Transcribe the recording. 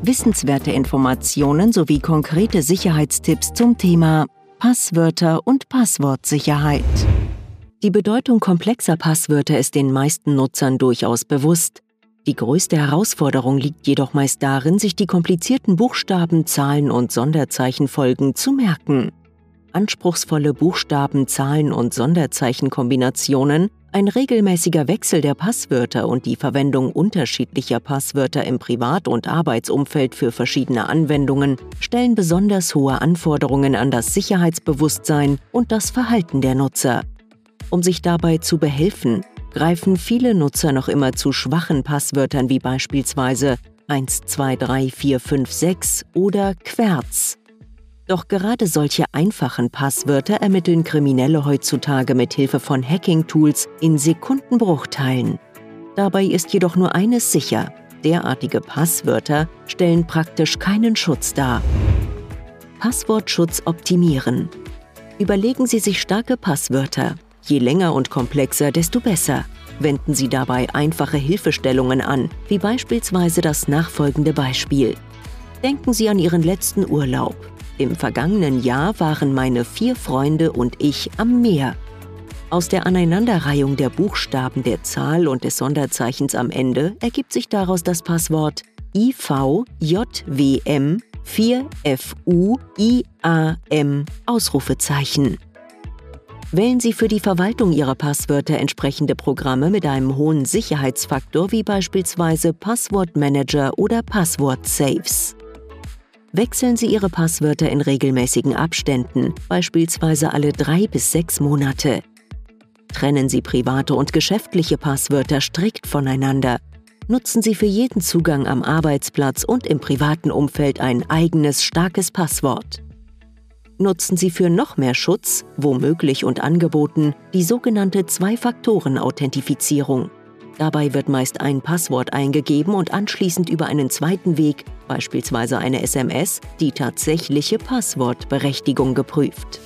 Wissenswerte Informationen sowie konkrete Sicherheitstipps zum Thema Passwörter und Passwortsicherheit. Die Bedeutung komplexer Passwörter ist den meisten Nutzern durchaus bewusst. Die größte Herausforderung liegt jedoch meist darin, sich die komplizierten Buchstaben, Zahlen und Sonderzeichenfolgen zu merken. Anspruchsvolle Buchstaben, Zahlen und Sonderzeichenkombinationen, ein regelmäßiger Wechsel der Passwörter und die Verwendung unterschiedlicher Passwörter im Privat- und Arbeitsumfeld für verschiedene Anwendungen stellen besonders hohe Anforderungen an das Sicherheitsbewusstsein und das Verhalten der Nutzer. Um sich dabei zu behelfen, greifen viele Nutzer noch immer zu schwachen Passwörtern wie beispielsweise 123456 oder Querz. Doch gerade solche einfachen Passwörter ermitteln Kriminelle heutzutage mit Hilfe von Hacking-Tools in Sekundenbruchteilen. Dabei ist jedoch nur eines sicher: derartige Passwörter stellen praktisch keinen Schutz dar. Passwortschutz optimieren. Überlegen Sie sich starke Passwörter, Je länger und komplexer, desto besser. Wenden Sie dabei einfache Hilfestellungen an, wie beispielsweise das nachfolgende Beispiel. Denken Sie an Ihren letzten Urlaub. Im vergangenen Jahr waren meine vier Freunde und ich am Meer. Aus der Aneinanderreihung der Buchstaben der Zahl und des Sonderzeichens am Ende ergibt sich daraus das Passwort IVJWM 4FUIAM Ausrufezeichen. Wählen Sie für die Verwaltung Ihrer Passwörter entsprechende Programme mit einem hohen Sicherheitsfaktor wie beispielsweise Passwortmanager oder Passwort-Saves. Wechseln Sie Ihre Passwörter in regelmäßigen Abständen, beispielsweise alle drei bis sechs Monate. Trennen Sie private und geschäftliche Passwörter strikt voneinander. Nutzen Sie für jeden Zugang am Arbeitsplatz und im privaten Umfeld ein eigenes starkes Passwort nutzen sie für noch mehr Schutz, womöglich und angeboten, die sogenannte Zwei-Faktoren-Authentifizierung. Dabei wird meist ein Passwort eingegeben und anschließend über einen zweiten Weg, beispielsweise eine SMS, die tatsächliche Passwortberechtigung geprüft.